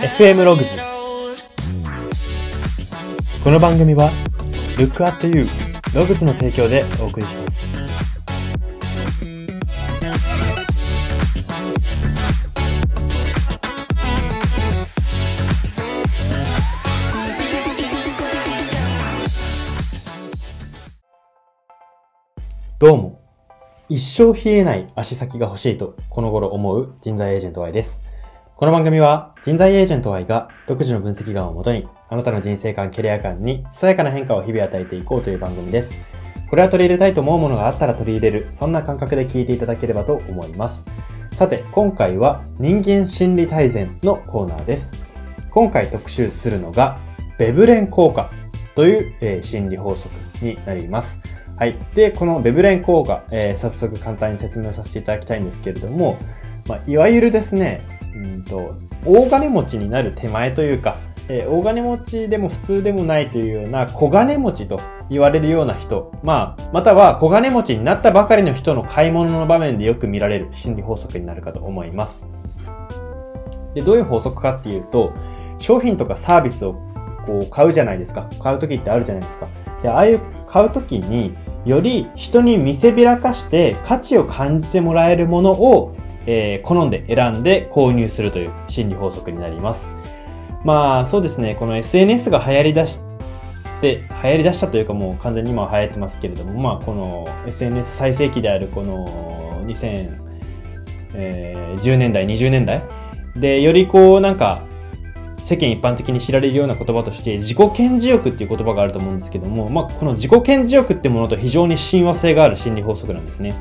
FM ログズこの番組は Look at You ログズの提供でお送りします。どうも。一生冷えない足先が欲しいとこの頃思う人材エージェント Y です。この番組は人材エージェント Y が独自の分析眼をもとにあなたの人生観、キャリア観にさやかな変化を日々与えていこうという番組です。これは取り入れたいと思うものがあったら取り入れる、そんな感覚で聞いていただければと思います。さて、今回は人間心理大全のコーナーです。今回特集するのが、ベブレン効果という、えー、心理法則になります。はい。で、このベブレン効果、えー、早速簡単に説明させていただきたいんですけれども、まあ、いわゆるですね、うんと、大金持ちになる手前というか、えー、大金持ちでも普通でもないというような小金持ちと言われるような人、まあ、または小金持ちになったばかりの人の買い物の場面でよく見られる心理法則になるかと思います。で、どういう法則かっていうと、商品とかサービスをこう買うじゃないですか。買う時ってあるじゃないですか。で、ああいう買う時に、より人に見せびらかして価値を感じてもらえるものを、えー、好んで選んで購入するという心理法則になります。まあそうですね、この SNS が流行り出して、流行り出したというかもう完全に今は流行ってますけれども、まあこの SNS 最盛期であるこの2010年代、20年代で、よりこうなんか世間一般的に知られるような言葉として自己顕示欲っていう言葉があると思うんですけども、まあこの自己顕示欲ってものと非常に親和性がある心理法則なんですね。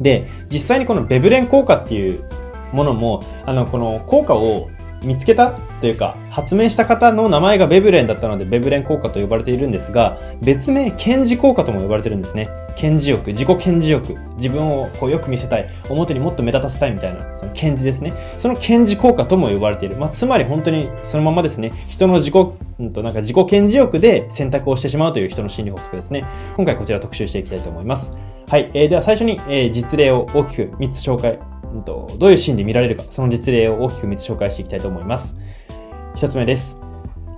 で、実際にこのベブレン効果っていうものも、あの、この効果を見つけたというか、発明した方の名前がベブレンだったので、ベブレン効果と呼ばれているんですが、別名、検事効果とも呼ばれてるんですね。検事欲、自己検事欲、自分をこうよく見せたい、表にもっと目立たせたいみたいな、その検事ですね。その検事効果とも呼ばれている。まあ、つまり本当にそのままですね、人の自己、うんとなんか自己検事欲で選択をしてしまうという人の心理法則ですね。今回こちら特集していきたいと思います。はい。えー、では最初に、えー、実例を大きく3つ紹介、どういうシーンで見られるか、その実例を大きく3つ紹介していきたいと思います。1つ目です。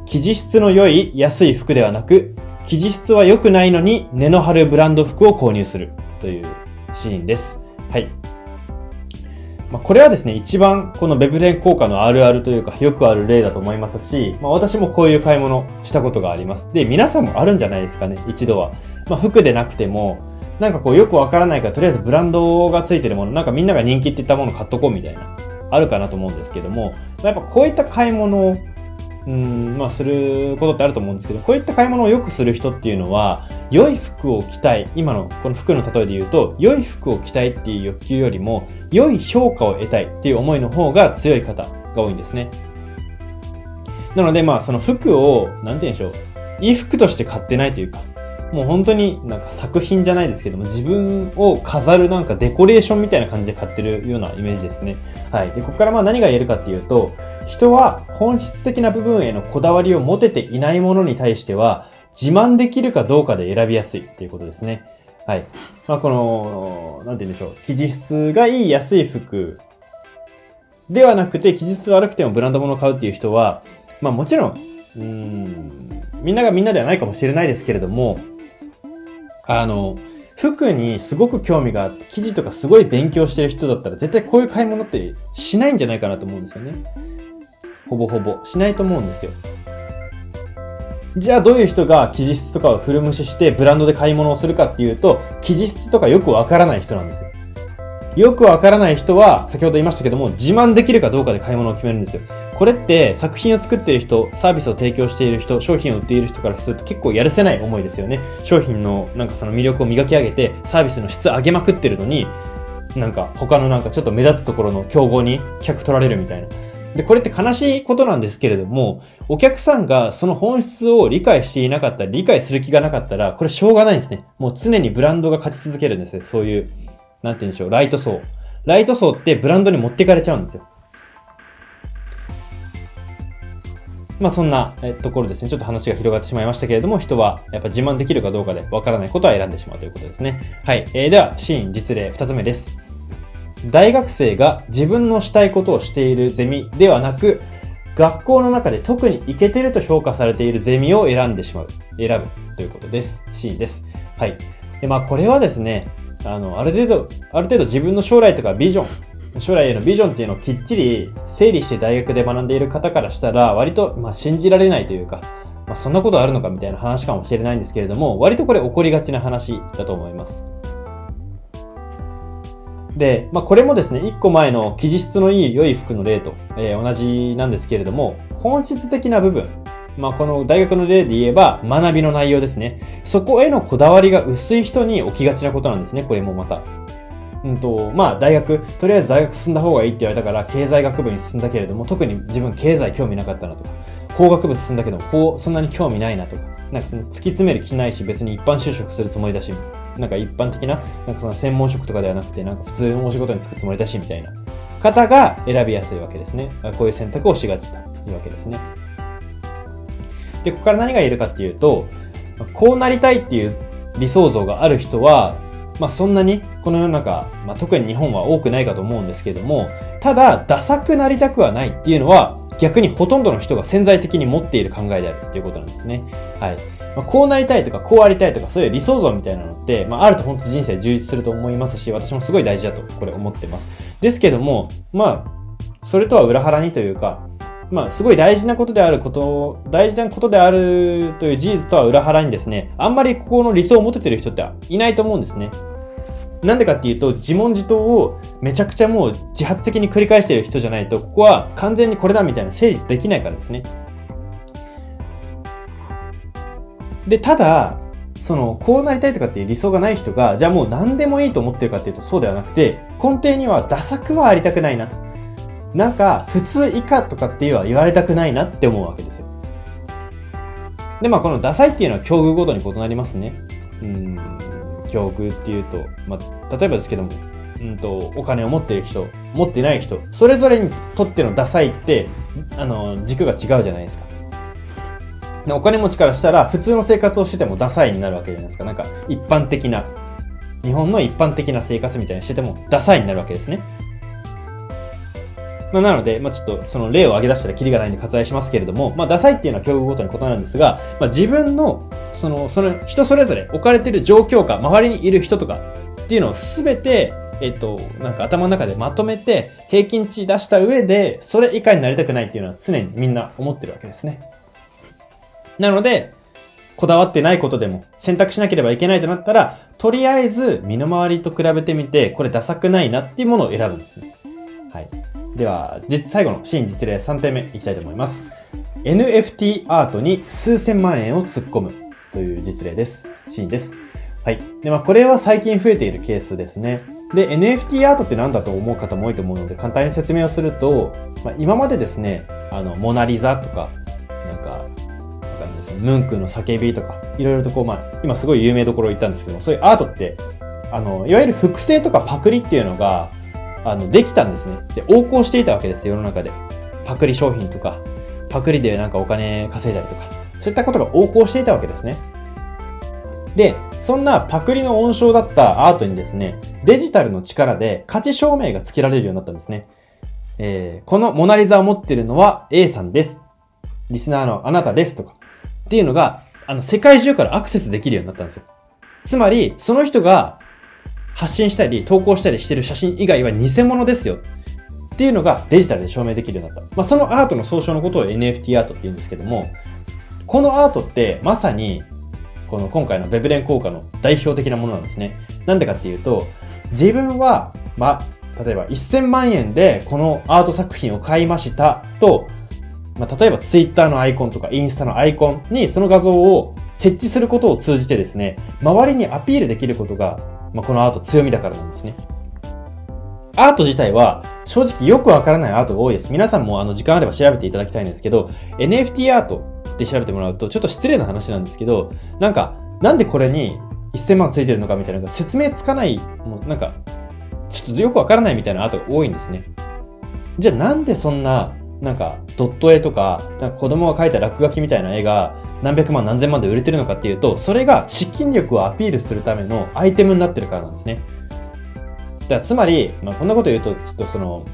生地質の良い安い服ではなく、生地質は良くないのに根の張るブランド服を購入するというシーンです。はい。まあ、これはですね、一番このベブレン効果のあるあるというか、よくある例だと思いますし、まあ、私もこういう買い物したことがあります。で、皆さんもあるんじゃないですかね、一度は。まあ、服でなくても、なんかこうよくわからないから、とりあえずブランドがついてるもの、なんかみんなが人気って言ったもの買っとこうみたいな、あるかなと思うんですけども、やっぱこういった買い物を、うん、まあすることってあると思うんですけど、こういった買い物をよくする人っていうのは、良い服を着たい、今のこの服の例えで言うと、良い服を着たいっていう欲求よりも、良い評価を得たいっていう思いの方が強い方が多いんですね。なのでまあその服を、なんて言うんでしょう、いい服として買ってないというか、もう本当になんか作品じゃないですけども、自分を飾るなんかデコレーションみたいな感じで買ってるようなイメージですね。はい。で、ここからまあ何が言えるかっていうと、人は本質的な部分へのこだわりを持てていないものに対しては、自慢できるかどうかで選びやすいっていうことですね。はい。まあ、この、なんて言うんでしょう。生地質がいい安い服ではなくて、生地質悪くてもブランド物を買うっていう人は、まあもちろん、うーん、みんながみんなではないかもしれないですけれども、あの、服にすごく興味があって、生地とかすごい勉強してる人だったら、絶対こういう買い物ってしないんじゃないかなと思うんですよね。ほぼほぼ。しないと思うんですよ。じゃあどういう人が生地質とかを古虫してブランドで買い物をするかっていうと、生地質とかよくわからない人なんですよ。よくわからない人は、先ほど言いましたけども、自慢できるかどうかで買い物を決めるんですよ。これって作品を作っている人、サービスを提供している人、商品を売っている人からすると結構やるせない思いですよね。商品のなんかその魅力を磨き上げて、サービスの質上げまくってるのに、なんか他のなんかちょっと目立つところの競合に客取られるみたいな。で、これって悲しいことなんですけれども、お客さんがその本質を理解していなかったら、理解する気がなかったら、これしょうがないんですね。もう常にブランドが勝ち続けるんですよ。そういう、なんて言うんでしょう、ライト層。ライト層ってブランドに持っていかれちゃうんですよ。まあそんな、ところですね。ちょっと話が広がってしまいましたけれども、人はやっぱ自慢できるかどうかでわからないことは選んでしまうということですね。はい。えー、では、シーン実例2つ目です。大学生が自分のしたいことをしているゼミではなく、学校の中で特にイケてると評価されているゼミを選んでしまう。選ぶということです。シーンです。はい。で、まあこれはですね、あの、ある程度、ある程度自分の将来とかビジョン、将来へのビジョンっていうのをきっちり整理して大学で学んでいる方からしたら、割と、まあ信じられないというか、まあそんなことあるのかみたいな話かもしれないんですけれども、割とこれ起こりがちな話だと思います。で、まあ、これもですね、一個前の生地質のいい良い服の例と、えー、同じなんですけれども、本質的な部分、まあ、この大学の例で言えば、学びの内容ですね。そこへのこだわりが薄い人に起きがちなことなんですね、これもまた。うんと、まあ、大学、とりあえず大学進んだ方がいいって言われたから、経済学部に進んだけれども、特に自分経済興味なかったなとか、法学部進んだけども、法、そんなに興味ないなとか、なんかその突き詰める気ないし、別に一般就職するつもりだし、なんか一般的な、なんかその専門職とかではなくて、なんか普通のお仕事に就くつもりだし、みたいな方が選びやすいわけですね。こういう選択をしがちというわけですね。で、ここから何が言えるかっていうと、こうなりたいっていう理想像がある人は、まあそんなにこの世の中、まあ特に日本は多くないかと思うんですけども、ただ、ダサくなりたくはないっていうのは、逆にほとんどの人が潜在的に持っている考えであるということなんですね。はい。まあ、こうなりたいとか、こうありたいとか、そういう理想像みたいなのって、まあ、あると本当人生充実すると思いますし、私もすごい大事だと、これ思ってます。ですけども、まあ、それとは裏腹にというか、まあ、すごい大事なことであること、大事なことであるという事実とは裏腹にですね、あんまりここの理想を持ててる人っていないと思うんですね。なんでかっていうと、自問自答をめちゃくちゃもう自発的に繰り返してる人じゃないと、ここは完全にこれだみたいな整理できないからですね。で、ただ、その、こうなりたいとかっていう理想がない人が、じゃあもう何でもいいと思ってるかっていうとそうではなくて、根底にはダサくはありたくないなと。なんか、普通以下とかっていうは言われたくないなって思うわけですよ。で、まあこのダサいっていうのは境遇ごとに異なりますね。うん、境遇っていうと、まあ、例えばですけども、うんと、お金を持ってる人、持ってない人、それぞれにとってのダサいって、あの、軸が違うじゃないですか。お金持ちからしたら、普通の生活をしててもダサいになるわけじゃないですか。なんか、一般的な、日本の一般的な生活みたいにしててもダサいになるわけですね。まあ、なので、まあ、ちょっとその例を挙げ出したらキリがないんで割愛しますけれども、まあ、ダサいっていうのは境遇ごとに異なるんですが、まあ、自分の、その、その人それぞれ置かれてる状況か、周りにいる人とかっていうのをすべて、えっと、なんか頭の中でまとめて平均値出した上で、それ以下になりたくないっていうのは常にみんな思ってるわけですね。なので、こだわってないことでも選択しなければいけないとなったら、とりあえず身の回りと比べてみて、これダサくないなっていうものを選ぶんですね。はい。では、最後のシーン実例3点目いきたいと思います。NFT アートに数千万円を突っ込むという実例です。シーンです。はい。で、まあ、これは最近増えているケースですね。で、NFT アートって何だと思う方も多いと思うので、簡単に説明をすると、まあ、今までですね、あの、モナリザとか、なんか、わかですね、ムンクの叫びとか、いろいろとこう、まあ、今すごい有名どころ言ったんですけども、そういうアートって、あの、いわゆる複製とかパクリっていうのが、あの、できたんですね。で、横行していたわけです、世の中で。パクリ商品とか、パクリでなんかお金稼いだりとか、そういったことが横行していたわけですね。で、そんなパクリの温床だったアートにですね、デジタルの力で価値証明が付けられるようになったんですね。えー、このモナリザを持ってるのは A さんです。リスナーのあなたですとか。っていうのが、あの、世界中からアクセスできるようになったんですよ。つまり、その人が発信したり投稿したりしてる写真以外は偽物ですよ。っていうのがデジタルで証明できるようになった。まあ、そのアートの総称のことを NFT アートって言うんですけども、このアートってまさに、この今回のベブレン効果の代表的なものなんですね。なんでかっていうと、自分は、まあ、例えば1000万円でこのアート作品を買いましたと、まあ、例えば Twitter のアイコンとかインスタのアイコンにその画像を設置することを通じてですね、周りにアピールできることがまあ、このアート強みだからなんですね。アート自体は正直よくわからないアートが多いです。皆さんもあの時間あれば調べていただきたいんですけど、NFT アートって調べてもらうとちょっと失礼な話なんですけど、なんか、なんでこれに1000万ついてるのかみたいなのが説明つかない、もうなんか、ちょっとよくわからないみたいなアートが多いんですね。じゃあなんでそんな、なんか、ドット絵とか、なんか子供が描いた落書きみたいな絵が、何百万何千万で売れてるのかっていうと、それが資金力をアピールするためのアイテムになってるからなんですね。だからつまり、まあ、こんなこと言うと、ちょっとその、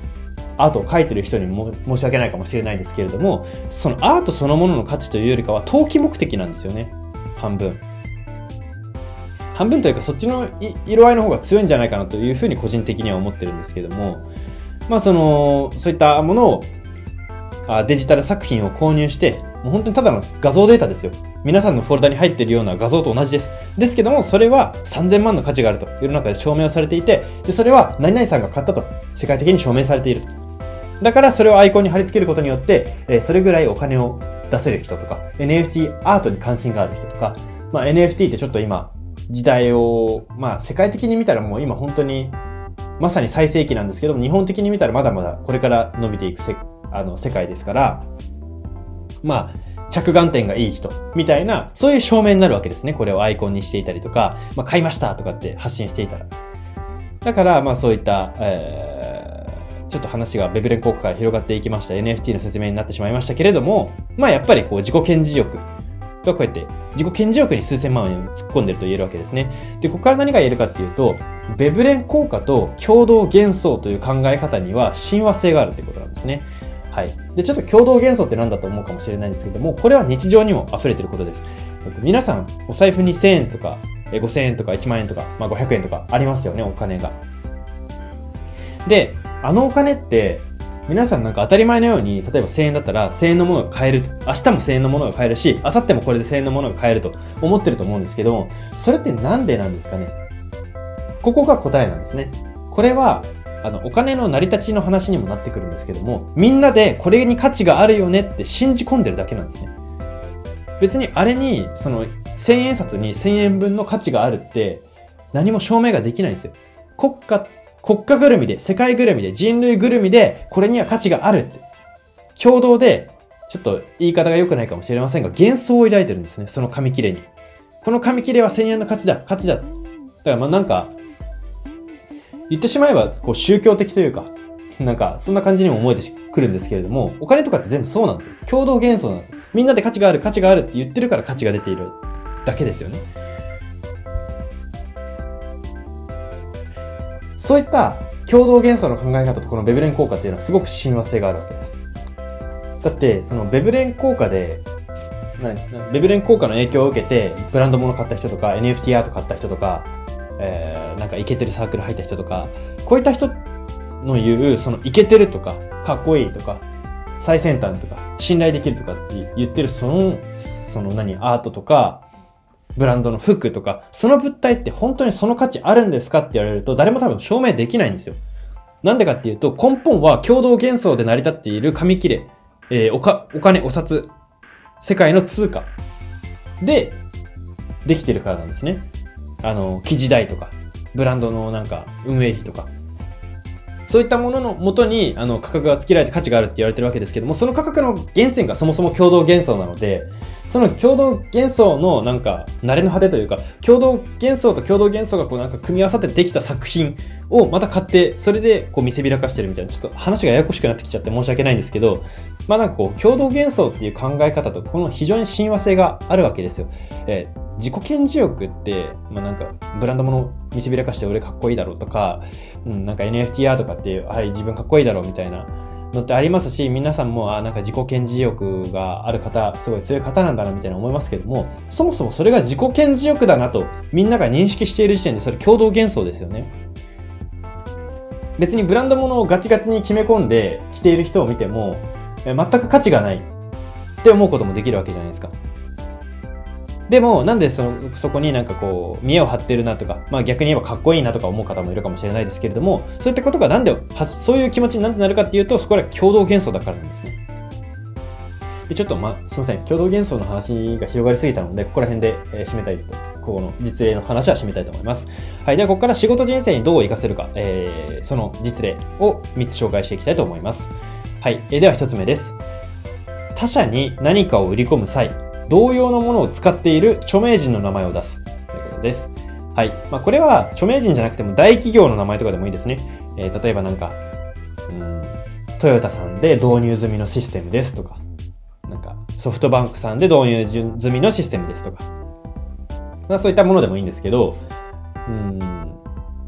アートを描いてる人にも申し訳ないかもしれないですけれども、そのアートそのものの価値というよりかは、投機目的なんですよね。半分。半分というか、そっちの色合いの方が強いんじゃないかなというふうに個人的には思ってるんですけども、まあその、そういったものを、デジタル作品を購入して、もう本当にただの画像データですよ。皆さんのフォルダに入っているような画像と同じです。ですけども、それは3000万の価値があると世の中で証明をされていて、で、それは何々さんが買ったと世界的に証明されている。だからそれをアイコンに貼り付けることによって、えそれぐらいお金を出せる人とか、NFT アートに関心がある人とか、まあ、NFT ってちょっと今、時代を、まあ世界的に見たらもう今本当にまさに最盛期なんですけども、日本的に見たらまだまだこれから伸びていくあの世界ですから、まあ、着眼点がいい人、みたいな、そういう証明になるわけですね。これをアイコンにしていたりとか、まあ、買いましたとかって発信していたら。だから、まあそういった、えー、ちょっと話がベブレン効果から広がっていきました NFT の説明になってしまいましたけれども、まあやっぱりこう自己顕示欲がこうやって自己顕示欲に数千万円突っ込んでると言えるわけですね。で、ここから何が言えるかっていうと、ベブレン効果と共同幻想という考え方には親和性があるということなんですね。はい。で、ちょっと共同幻想って何だと思うかもしれないんですけども、これは日常にも溢れてることです。皆さん、お財布に1000円とか、5000円とか1万円とか、まあ、500円とかありますよね、お金が。で、あのお金って、皆さんなんか当たり前のように、例えば1000円だったら1000円のものが買えると。明日も1000円のものが買えるし、明後日もこれで1000円のものが買えると思ってると思うんですけども、それってなんでなんですかね？ここが答えなんですね。これは、あの、お金の成り立ちの話にもなってくるんですけども、みんなでこれに価値があるよねって信じ込んでるだけなんですね。別にあれに、その、1000円札に1000円分の価値があるって、何も証明ができないんですよ。国家国家ぐるみで、世界ぐるみで、人類ぐるみで、これには価値があるって。共同で、ちょっと言い方が良くないかもしれませんが、幻想を抱いてるんですね。その紙切れに。この紙切れは1000円の価値だ、価値だ。だからまあなんか、言ってしまえば、こう宗教的というか、なんか、そんな感じにも思えてくるんですけれども、お金とかって全部そうなんですよ。共同幻想なんですよ。みんなで価値がある、価値があるって言ってるから価値が出ているだけですよね。そういった共同幻想の考え方とこのベブレン効果っていうのはすごく親和性があるわけです。だって、そのベブレン効果で、ベブレン効果の影響を受けて、ブランド物買った人とか、NFT アート買った人とか、えー、なんかイケてるサークル入った人とか、こういった人の言う、そのイケてるとか、かっこいいとか、最先端とか、信頼できるとかって言ってるその、その何、アートとか、ブランドの服とか、その物体って本当にその価値あるんですかって言われると、誰も多分証明できないんですよ。なんでかっていうと、根本は共同幻想で成り立っている紙切れ、えー、おか、お金、お札、世界の通貨で、できてるからなんですね。あの、記事代とか、ブランドのなんか、運営費とか。そういったもののもとに、あの、価格が付けられて価値があるって言われてるわけですけども、その価格の源泉がそもそも共同幻想なので、その共同幻想のなんか、慣れの果てというか、共同幻想と共同幻想がこうなんか組み合わさってできた作品をまた買って、それでこう見せびらかしてるみたいな、ちょっと話がややこしくなってきちゃって申し訳ないんですけど、まあなんかこう、共同幻想っていう考え方と、この非常に親和性があるわけですよ。えー、自己顕示欲って、まあなんか、ブランド物見せびらかして俺かっこいいだろうとか、うん、なんか NFTR とかって、はい、自分かっこいいだろうみたいな、のってありますし、皆さんも、あ、なんか自己顕示欲がある方、すごい強い方なんだな、みたいな思いますけども、そもそもそれが自己顕示欲だなと、みんなが認識している時点で、それ共同幻想ですよね。別にブランド物をガチガチに決め込んで着ている人を見ても、全く価値がないって思うこともできるわけじゃないですか。でも、なんでその、そこになんかこう、見栄を張ってるなとか、まあ逆に言えばかっこいいなとか思う方もいるかもしれないですけれども、そういったことがなんで、そういう気持ちになんでなるかっていうと、そこは共同幻想だからなんですね。で、ちょっとまあ、すいません。共同幻想の話が広がりすぎたので、ここら辺で、えー、締めたいと、ここの実例の話は締めたいと思います。はい。では、ここから仕事人生にどう活かせるか、えー、その実例を3つ紹介していきたいと思います。はい。えー、では1つ目です。他者に何かを売り込む際、同様のものを使っている著名人の名前を出すということです。はい。まあ、これは著名人じゃなくても大企業の名前とかでもいいですね。えー、例えばなんか、うん、トヨタさんで導入済みのシステムですとか、なんかソフトバンクさんで導入済みのシステムですとか、まあ、そういったものでもいいんですけど、うん、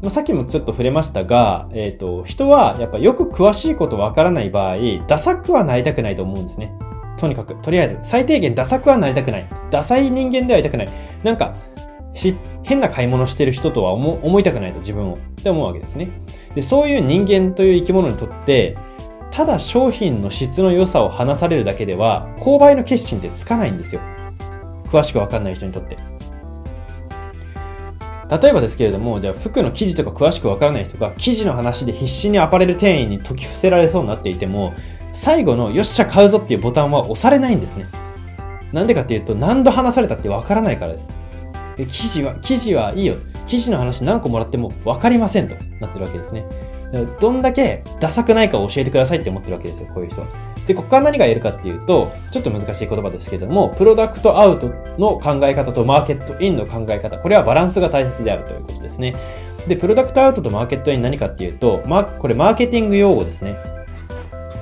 まあ、さっきもちょっと触れましたが、えっ、ー、と、人はやっぱよく詳しいことわからない場合、ダサくはなりたくないと思うんですね。とにかく、とりあえず、最低限ダサくはなりたくない。ダサい人間ではいたくない。なんか、し、変な買い物してる人とは思思いたくないと自分をって思うわけですね。で、そういう人間という生き物にとって、ただ商品の質の良さを話されるだけでは、購買の決心ってつかないんですよ。詳しくわかんない人にとって。例えばですけれども、じゃあ服の生地とか詳しくわからない人が、生地の話で必死にアパレル店員に解き伏せられそうになっていても、最後のよっしゃ買うぞっていうボタンは押されないんですね。なんでかっていうと、何度話されたってわからないからです。で生地は、生地はいいよ。生地の話何個もらっても分かりませんとなってるわけですね。どんだけダサくないかを教えてくださいって思ってるわけですよ、こういう人は。で、ここから何が言えるかっていうと、ちょっと難しい言葉ですけども、プロダクトアウトの考え方とマーケットインの考え方、これはバランスが大切であるということですね。で、プロダクトアウトとマーケットイン何かっていうと、ま、これマーケティング用語ですね。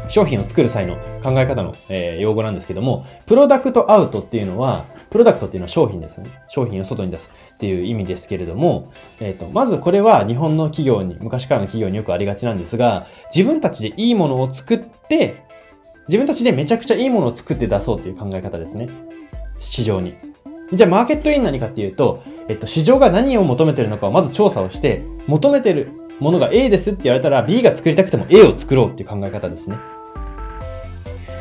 商品を作る際の考え方の、えー、用語なんですけども、プロダクトアウトっていうのは、プロダクトっていうのは商品ですね。商品を外に出すっていう意味ですけれども、えっ、ー、と、まずこれは日本の企業に、昔からの企業によくありがちなんですが、自分たちでいいものを作って、自分たちでめちゃくちゃいいものを作って出そうっていう考え方ですね。市場に。じゃあマーケットイン何かっていうと、えっと、市場が何を求めてるのかをまず調査をして、求めてるものが A ですって言われたら B が作りたくても A を作ろうっていう考え方ですね。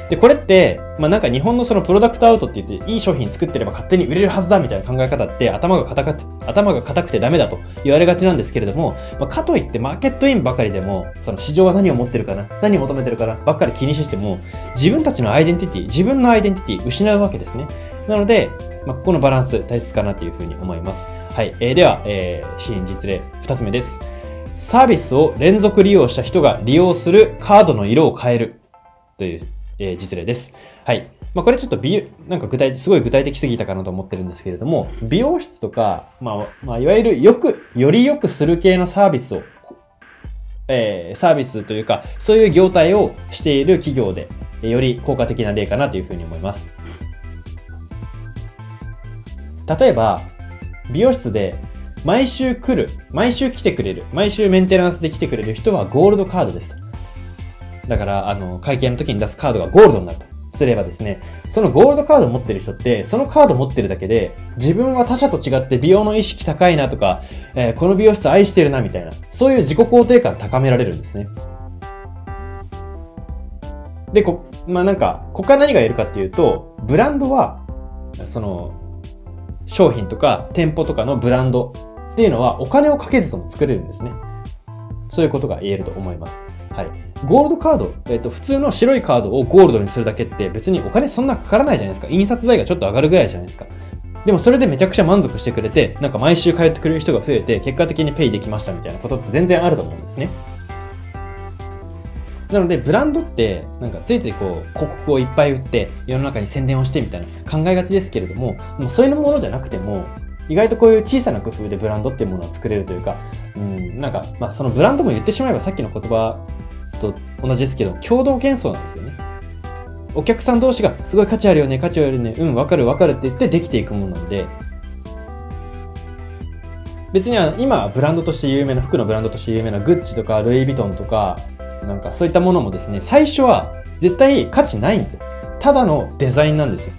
で、これって、まあ、なんか日本のそのプロダクトアウトって言って、いい商品作ってれば勝手に売れるはずだみたいな考え方って頭が硬くて、頭が硬くてダメだと言われがちなんですけれども、まあ、かといってマーケットインばかりでも、その市場は何を持ってるかな、何を求めてるかな、ばっかり気にしても、自分たちのアイデンティティ、自分のアイデンティティ失うわけですね。なので、まあ、ここのバランス大切かなというふうに思います。はい。えー、では、えー、シーン実例二つ目です。サービスを連続利用した人が利用するカードの色を変えるというえー、実例です。はい。まあ、これちょっと美、なんか具体、すごい具体的すぎたかなと思ってるんですけれども、美容室とか、まあ、まあ、いわゆるよく、より良くする系のサービスを、えー、サービスというか、そういう業態をしている企業で、より効果的な例かなというふうに思います。例えば、美容室で毎週来る、毎週来てくれる、毎週メンテナンスで来てくれる人はゴールドカードです。だから、あの、会計の時に出すカードがゴールドになると。すればですね、そのゴールドカード持ってる人って、そのカード持ってるだけで、自分は他者と違って美容の意識高いなとか、えー、この美容室愛してるなみたいな、そういう自己肯定感高められるんですね。で、こ、まあ、なんか、ここから何が言えるかっていうと、ブランドは、その、商品とか店舗とかのブランドっていうのはお金をかけずとも作れるんですね。そういうことが言えると思います。はい。ゴールドカード、えっ、ー、と、普通の白いカードをゴールドにするだけって別にお金そんなかからないじゃないですか。印刷代がちょっと上がるぐらいじゃないですか。でもそれでめちゃくちゃ満足してくれて、なんか毎週通ってくれる人が増えて、結果的にペイできましたみたいなことって全然あると思うんですね。なので、ブランドって、なんかついついこう、広告をいっぱい売って、世の中に宣伝をしてみたいな考えがちですけれども、もうそういうものじゃなくても、意外とこういう小さな工夫でブランドっていうものを作れるというか、うん、なんか、まあそのブランドも言ってしまえばさっきの言葉同じですけど、共同幻想なんですよね。お客さん同士がすごい価値あるよね、価値あるよね、うん、わかるわかるって言ってできていくものなんで、別には今ブランドとして有名な、服のブランドとして有名なグッチとかルイ・ヴィトンとか、なんかそういったものもですね、最初は絶対価値ないんですよ。ただのデザインなんですよ。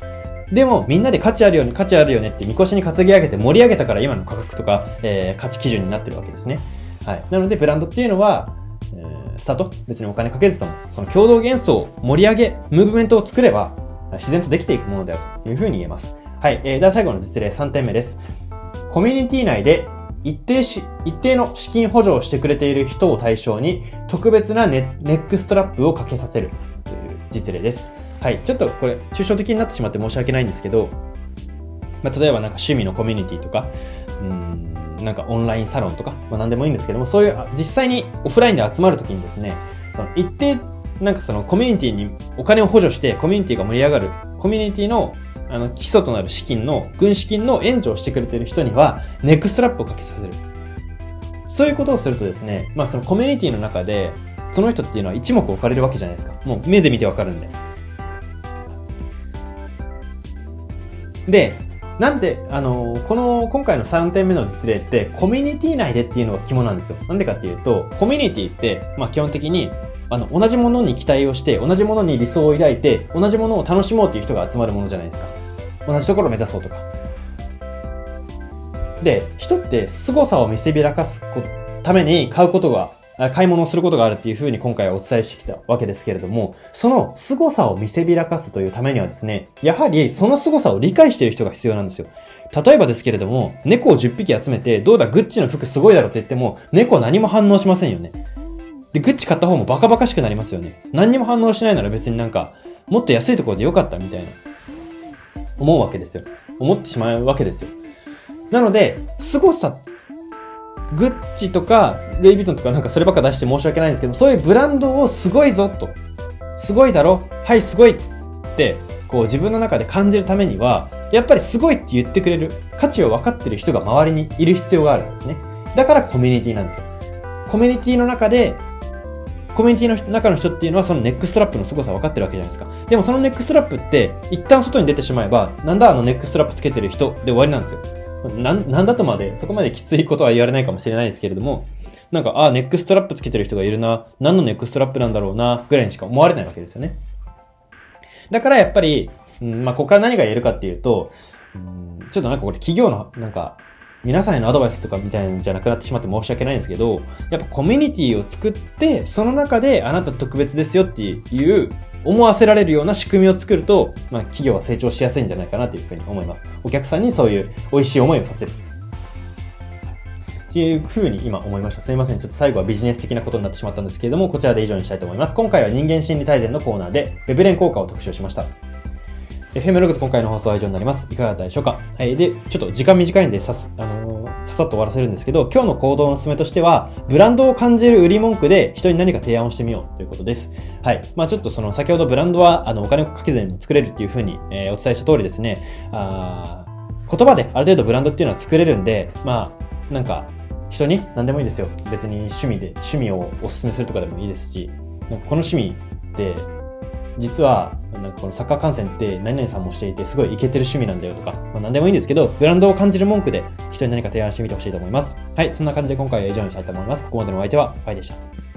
でもみんなで価値あるよね、価値あるよねってみこしに担ぎ上げて盛り上げたから今の価格とか、えー、価値基準になってるわけですね。はい。なのでブランドっていうのは、スタート、別にお金かけずとも、その共同幻想を盛り上げ、ムーブメントを作れば、自然とできていくものであるというふうに言えます。はい。えー、では最後の実例3点目です。コミュニティ内で一定し、一定の資金補助をしてくれている人を対象に、特別なネネックストラップをかけさせるという実例です。はい。ちょっとこれ、抽象的になってしまって申し訳ないんですけど、まあ、例えばなんか趣味のコミュニティとか、うんなんかオンラインサロンとか、まあ何でもいいんですけども、そういう、実際にオフラインで集まるときにですね、その一定、なんかそのコミュニティにお金を補助して、コミュニティが盛り上がる、コミュニティのあの基礎となる資金の、軍資金の援助をしてくれてる人には、ネックストラップをかけさせる。そういうことをするとですね、まあそのコミュニティの中で、その人っていうのは一目置かれるわけじゃないですか。もう目で見てわかるんで。で、なんで、あのこの、今回の3点目の実例って、コミュニティ内でっていうのが肝なんですよ。なんでかっていうと、コミュニティって、まあ基本的に、あの、同じものに期待をして、同じものに理想を抱いて、同じものを楽しもうっていう人が集まるものじゃないですか。同じところを目指そうとか。で、人って凄さを見せびらかすために買うことが、買い物をすることがあるっていうふうに今回はお伝えしてきたわけですけれども、その凄さを見せびらかすというためにはですね、やはりその凄さを理解している人が必要なんですよ。例えばですけれども、猫を10匹集めて、どうだ、グッチの服すごいだろって言っても、猫は何も反応しませんよね。で、グッチ買った方もバカバカしくなりますよね。何にも反応しないなら別になんか、もっと安いところでよかったみたいな、思うわけですよ。思ってしまうわけですよ。なので、凄さ、グッチとか、レイ・ヴィトンとかなんかそればっか出して申し訳ないんですけど、そういうブランドをすごいぞと。すごいだろ？はい、すごいって、こう自分の中で感じるためには、やっぱりすごいって言ってくれる、価値を分かってる人が周りにいる必要があるんですね。だからコミュニティなんですよ。コミュニティの中で、コミュニティの中の人っていうのはそのネックストラップの凄さ分かってるわけじゃないですか。でもそのネックストラップって、一旦外に出てしまえば、なんだあのネックストラップつけてる人で終わりなんですよ。な、なんだとまで、そこまできついことは言われないかもしれないですけれども、なんか、ああ、ネックストラップつけてる人がいるな、何のネックストラップなんだろうな、ぐらいにしか思われないわけですよね。だからやっぱり、うんまあ、ここから何が言えるかっていうと、うんちょっとなんかこれ企業の、なんか、皆さんへのアドバイスとかみたいなんじゃなくなってしまって申し訳ないんですけど、やっぱコミュニティを作って、その中であなた特別ですよっていう、思わせられるような仕組みを作ると、まあ、企業は成長しやすいんじゃないかなというふうに思います。お客さんにそういう美味しい思いをさせる。っていうふうに今思いました。すいません。ちょっと最後はビジネス的なことになってしまったんですけれども、こちらで以上にしたいと思います。今回は人間心理大全のコーナーで、ウェブ連効果を特集しました。FM ログズ今回の放送は以上になります。いかがだったでしょうか？はい。で、ちょっと時間短いんでさす、あのーさっと終わらせるんですけど、今日の行動の勧めとしては、ブランドを感じる売り文句で人に何か提案をしてみようということです。はい。まあちょっとその、先ほどブランドは、あの、お金をかけずにも作れるっていうふうに、えーお伝えした通りですね、あ言葉である程度ブランドっていうのは作れるんで、まあ、なんか、人に何でもいいですよ。別に趣味で、趣味をお勧めするとかでもいいですし、この趣味って、実は、なんかこのサッカー観戦って何々さんもしていて、すごいイケてる趣味なんだよとか、まあ何でもいいんですけど、ブランドを感じる文句で人に何か提案してみてほしいと思います。はい、そんな感じで今回は以上にしたいと思います。ここまでのお相手は、パイでした。